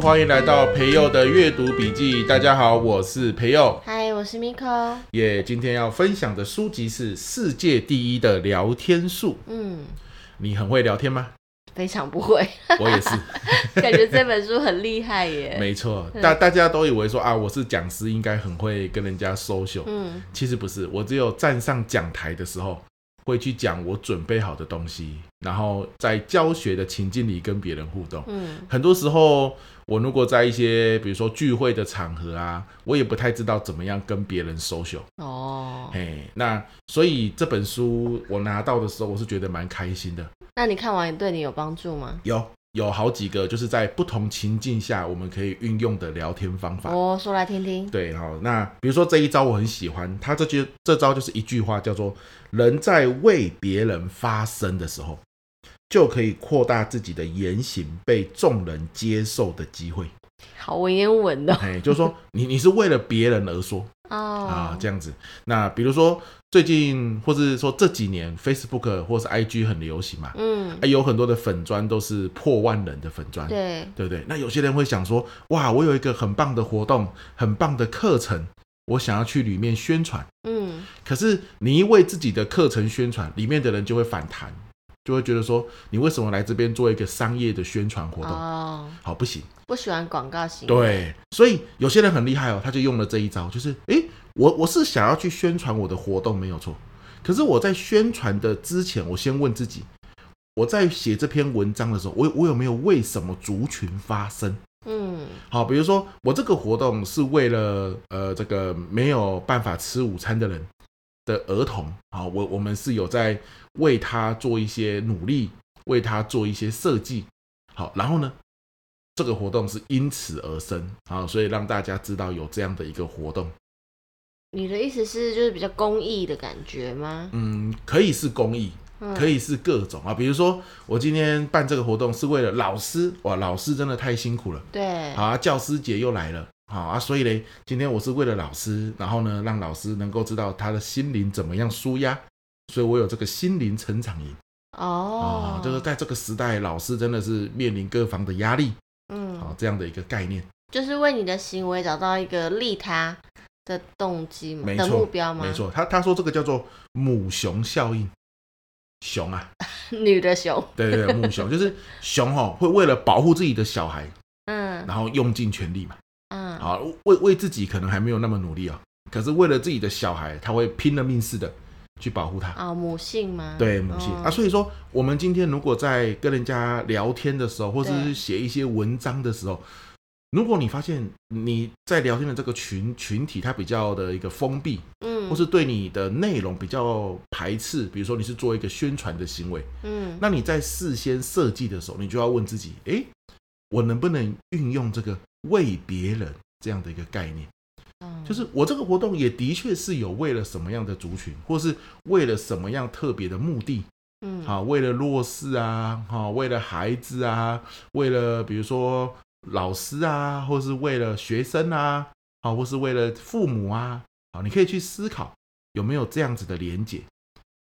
欢迎来到培佑的阅读笔记。大家好，我是培佑。嗨，我是 Miko。耶，今天要分享的书籍是《世界第一的聊天术》。嗯，你很会聊天吗？非常不会。我也是。感觉这本书很厉害耶。没错，大大家都以为说啊，我是讲师，应该很会跟人家 social。嗯，其实不是，我只有站上讲台的时候。会去讲我准备好的东西，然后在教学的情境里跟别人互动。嗯，很多时候我如果在一些比如说聚会的场合啊，我也不太知道怎么样跟别人 social。哦，嘿，那所以这本书我拿到的时候，我是觉得蛮开心的。那你看完对你有帮助吗？有。有好几个，就是在不同情境下我们可以运用的聊天方法。我说来听听。对，好，那比如说这一招我很喜欢，他这句这招就是一句话，叫做“人在为别人发声的时候，就可以扩大自己的言行被众人接受的机会。”好文言文的，哎，就是说你你是为了别人而说哦啊这样子。那比如说最近或是说这几年，Facebook 或是 IG 很流行嘛，嗯，有很多的粉砖都是破万人的粉砖，对对不对？那有些人会想说，哇，我有一个很棒的活动，很棒的课程，我想要去里面宣传，嗯，可是你一为自己的课程宣传，里面的人就会反弹。就会觉得说，你为什么来这边做一个商业的宣传活动？哦，好，不行，不喜欢广告型。对，所以有些人很厉害哦，他就用了这一招，就是，诶，我我是想要去宣传我的活动，没有错。可是我在宣传的之前，我先问自己，我在写这篇文章的时候，我我有没有为什么族群发声？嗯，好，比如说我这个活动是为了呃这个没有办法吃午餐的人。的儿童啊，我我们是有在为他做一些努力，为他做一些设计，好，然后呢，这个活动是因此而生啊，所以让大家知道有这样的一个活动。你的意思是就是比较公益的感觉吗？嗯，可以是公益，可以是各种啊，比如说我今天办这个活动是为了老师，哇，老师真的太辛苦了，对，好啊，教师节又来了。好啊，所以嘞，今天我是为了老师，然后呢，让老师能够知道他的心灵怎么样舒压，所以我有这个心灵成长营。哦，啊，就是在这个时代，老师真的是面临各方的压力。嗯，好，这样的一个概念，就是为你的行为找到一个利他的动机嘛，没错，的目标吗？没错，他他说这个叫做母熊效应，熊啊，女的熊，对对对，母熊就是熊哦，会为了保护自己的小孩，嗯，然后用尽全力嘛。啊，为为自己可能还没有那么努力啊，可是为了自己的小孩，他会拼了命似的去保护他啊。母性吗？对，母性、哦、啊。所以说，我们今天如果在跟人家聊天的时候，或者是写一些文章的时候，如果你发现你在聊天的这个群群体，它比较的一个封闭，嗯，或是对你的内容比较排斥，比如说你是做一个宣传的行为，嗯，那你在事先设计的时候，你就要问自己，诶，我能不能运用这个为别人？这样的一个概念，就是我这个活动也的确是有为了什么样的族群，或是为了什么样特别的目的，嗯，好，为了弱势啊，好，为了孩子啊，为了比如说老师啊，或是为了学生啊，好，或是为了父母啊，好，你可以去思考有没有这样子的连结。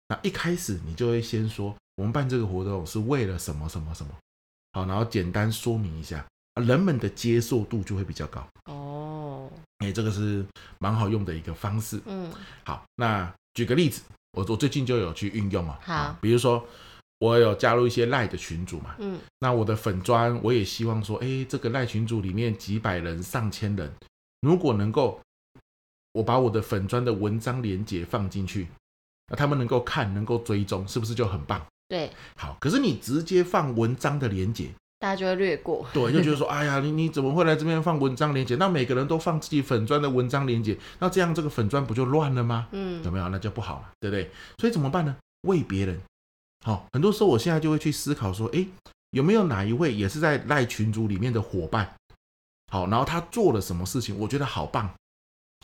那一开始你就会先说，我们办这个活动是为了什么什么什么，好，然后简单说明一下。人们的接受度就会比较高。哦，哎，这个是蛮好用的一个方式。嗯，好，那举个例子，我我最近就有去运用啊。好，比如说我有加入一些赖的群组嘛。嗯，那我的粉专我也希望说，哎，这个赖群组里面几百人、上千人，如果能够我把我的粉专的文章连接放进去，那他们能够看、能够追踪，是不是就很棒？对，好。可是你直接放文章的连结。大家就会略过，对，就觉得说，哎呀，你你怎么会来这边放文章连接？那每个人都放自己粉砖的文章连接，那这样这个粉砖不就乱了吗？嗯，有没有？那就不好了，对不对？所以怎么办呢？为别人，好，很多时候我现在就会去思考说，哎，有没有哪一位也是在赖群组里面的伙伴？好，然后他做了什么事情，我觉得好棒，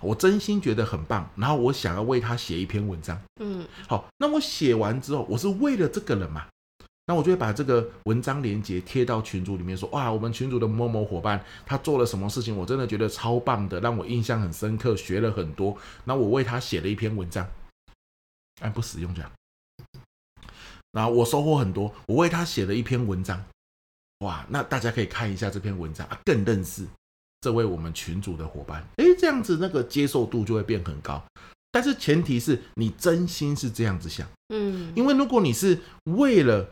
我真心觉得很棒，然后我想要为他写一篇文章。嗯，好，那我写完之后，我是为了这个人嘛？那我就会把这个文章链接贴到群组里面，说哇，我们群组的某某伙伴他做了什么事情，我真的觉得超棒的，让我印象很深刻，学了很多。那我为他写了一篇文章，按不使用这样。然后我收获很多，我为他写了一篇文章，哇，那大家可以看一下这篇文章啊，更认识这位我们群组的伙伴。哎，这样子那个接受度就会变很高。但是前提是你真心是这样子想，嗯，因为如果你是为了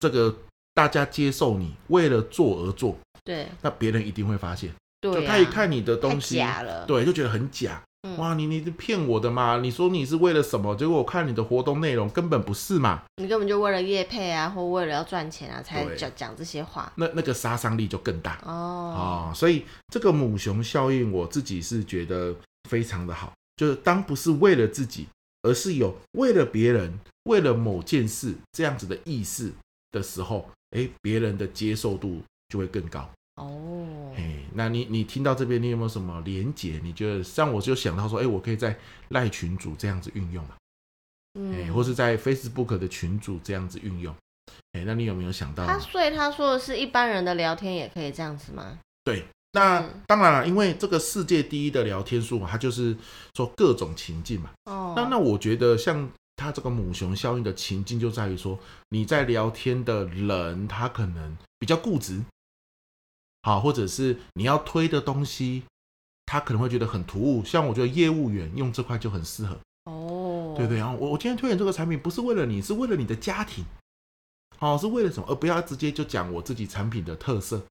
这个大家接受你，为了做而做，对，那别人一定会发现，对啊，就他一看你的东西，假了，对，就觉得很假。嗯、哇，你你是骗我的嘛？你说你是为了什么？结果我看你的活动内容根本不是嘛？你根本就为了业配啊，或为了要赚钱啊，才讲讲这些话。那那个杀伤力就更大哦，哦。所以这个母熊效应，我自己是觉得非常的好。就是当不是为了自己，而是有为了别人、为了某件事这样子的意识的时候，哎，别人的接受度就会更高。哦，哎，那你你听到这边，你有没有什么连结？你觉得像我就想到说，哎，我可以在赖群组这样子运用嘛？哎、嗯，或是在 Facebook 的群组这样子运用？哎，那你有没有想到？他所以他说的是一般人的聊天也可以这样子吗？对，那当然了，因为这个世界第一的聊天术，它就是说各种情境嘛。哦，那那我觉得像他这个母熊效应的情境，就在于说你在聊天的人，他可能比较固执。好，或者是你要推的东西，他可能会觉得很突兀。像我觉得业务员用这块就很适合哦，对对。然后我我今天推荐这个产品，不是为了你，是为了你的家庭，好，是为了什么？而不要直接就讲我自己产品的特色。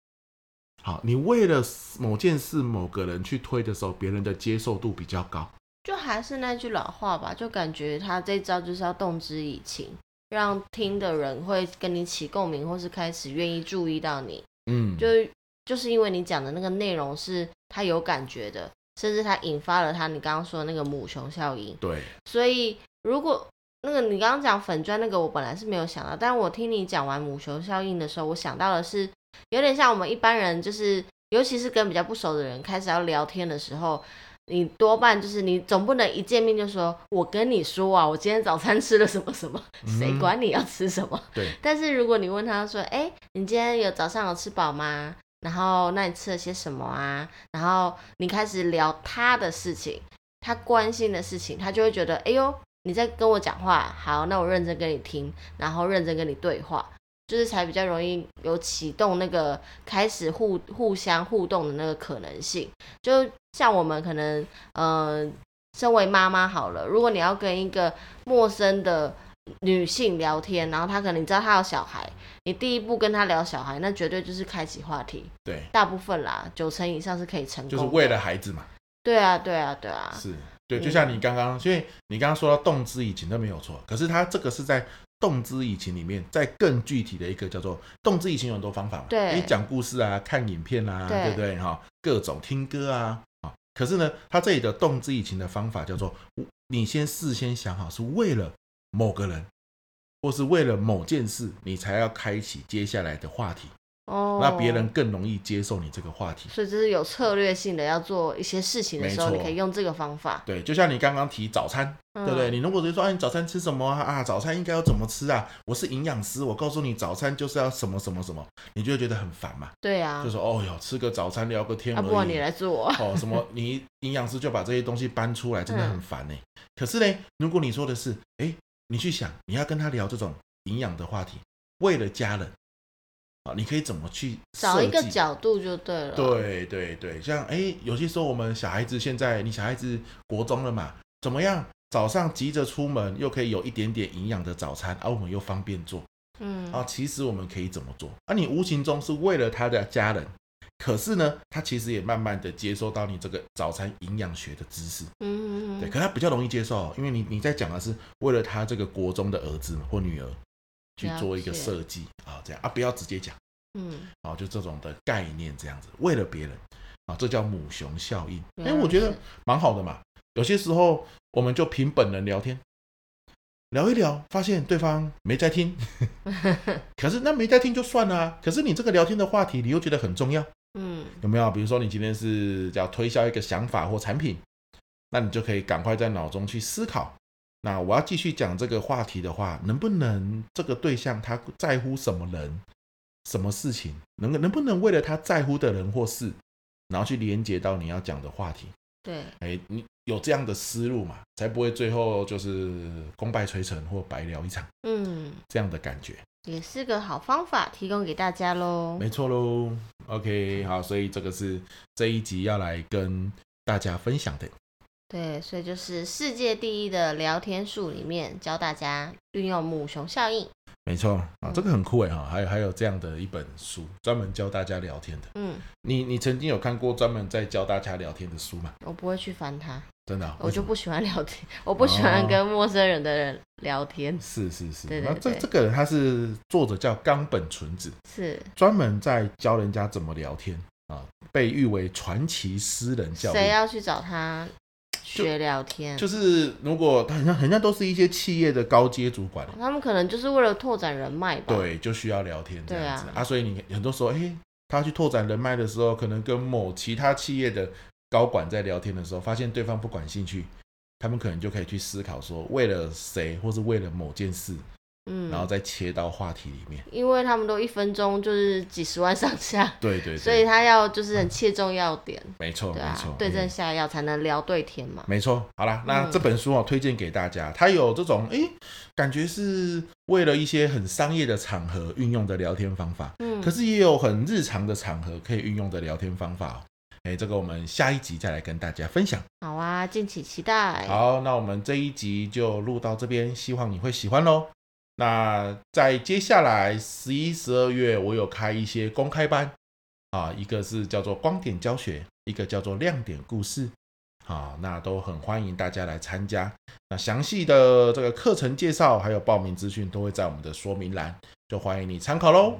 好，你为了某件事、某个人去推的时候，别人的接受度比较高。就还是那句老话吧，就感觉他这招就是要动之以情，让听的人会跟你起共鸣，或是开始愿意注意到你。嗯，就。就是因为你讲的那个内容是他有感觉的，甚至他引发了他你刚刚说的那个母熊效应。对，所以如果那个你刚刚讲粉砖那个，我本来是没有想到，但我听你讲完母熊效应的时候，我想到的是有点像我们一般人，就是尤其是跟比较不熟的人开始要聊天的时候，你多半就是你总不能一见面就说，我跟你说啊，我今天早餐吃了什么什么，谁管你要吃什么？嗯、对。但是如果你问他说，哎，你今天有早上有吃饱吗？然后，那你吃了些什么啊？然后你开始聊他的事情，他关心的事情，他就会觉得，哎呦，你在跟我讲话，好，那我认真跟你听，然后认真跟你对话，就是才比较容易有启动那个开始互互相互动的那个可能性。就像我们可能，嗯、呃，身为妈妈好了，如果你要跟一个陌生的。女性聊天，然后她可能你知道她有小孩，你第一步跟她聊小孩，那绝对就是开启话题。对，大部分啦，九成以上是可以成功。就是为了孩子嘛。对啊，对啊，对啊。是，对，就像你刚刚，因为你刚刚说到动之以情都没有错，可是他这个是在动之以情里面，在更具体的一个叫做动之以情有很多方法嘛。对，你讲故事啊，看影片啊，对，对不对？哈，各种听歌啊，可是呢，他这里的动之以情的方法叫做，你先事先想好是为了某个人。或是为了某件事，你才要开启接下来的话题，哦，那别人更容易接受你这个话题。所以这是有策略性的，要做一些事情的时候，你可以用这个方法。对，就像你刚刚提早餐，嗯、对不对？你如果直接说，哎，你早餐吃什么啊？啊，早餐应该要怎么吃啊？我是营养师，我告诉你，早餐就是要什么什么什么，你就会觉得很烦嘛。对啊，就说，哦哟，吃个早餐聊个天而已，啊，不然你来做哦，什么？你营养师就把这些东西搬出来，真的很烦呢。嗯、可是呢，如果你说的是，哎，你去想，你要跟他聊这种。营养的话题，为了家人啊，你可以怎么去找一个角度就对了。对对对，像哎，有些时候我们小孩子现在，你小孩子国中了嘛，怎么样？早上急着出门，又可以有一点点营养的早餐，而、啊、我们又方便做。嗯啊，其实我们可以怎么做？啊，你无形中是为了他的家人，可是呢，他其实也慢慢的接收到你这个早餐营养学的知识。嗯嗯对，可他比较容易接受，因为你你在讲的是为了他这个国中的儿子或女儿。去做一个设计啊，这样啊，不要直接讲，嗯，啊，就这种的概念这样子，为了别人啊，这叫母熊效应。哎，我觉得蛮好的嘛。有些时候我们就凭本能聊天，聊一聊，发现对方没在听，可是那没在听就算了啊。可是你这个聊天的话题，你又觉得很重要，嗯，有没有？比如说你今天是要推销一个想法或产品，那你就可以赶快在脑中去思考。那我要继续讲这个话题的话，能不能这个对象他在乎什么人、什么事情，能能不能为了他在乎的人或事，然后去连接到你要讲的话题？对，哎，你有这样的思路嘛，才不会最后就是功败垂成或白聊一场。嗯，这样的感觉也是个好方法，提供给大家喽。没错喽。OK，好，所以这个是这一集要来跟大家分享的。对，所以就是世界第一的聊天术里面教大家运用母熊效应。没错啊，这个很酷哎哈，还有还有这样的一本书，专门教大家聊天的。嗯，你你曾经有看过专门在教大家聊天的书吗？我不会去翻它，真的、哦，我就不喜欢聊天，我不喜欢跟陌生人的人聊天。哦、是是是，对对对，那这这个人他是作者叫冈本纯子，是专门在教人家怎么聊天啊，被誉为传奇私人教练。谁要去找他？学聊天就，是如果他很像很像都是一些企业的高阶主管，他们可能就是为了拓展人脉吧。对，就需要聊天这样子啊，啊。所以你很多时候，哎、欸，他去拓展人脉的时候，可能跟某其他企业的高管在聊天的时候，发现对方不感兴趣，他们可能就可以去思考说，为了谁，或是为了某件事。嗯，然后再切到话题里面，因为他们都一分钟就是几十万上下，对对，对，所以他要就是很切中要点，嗯、没错，没错，对症下药才能聊对天嘛，没错。好啦，那这本书我推荐给大家，它有这种哎，感觉是为了一些很商业的场合运用的聊天方法，嗯，可是也有很日常的场合可以运用的聊天方法，哎，这个我们下一集再来跟大家分享。好啊，敬请期待。好，那我们这一集就录到这边，希望你会喜欢喽。那在接下来十一、十二月，我有开一些公开班啊，一个是叫做光点教学，一个叫做亮点故事，啊，那都很欢迎大家来参加。那详细的这个课程介绍还有报名资讯都会在我们的说明栏，就欢迎你参考喽。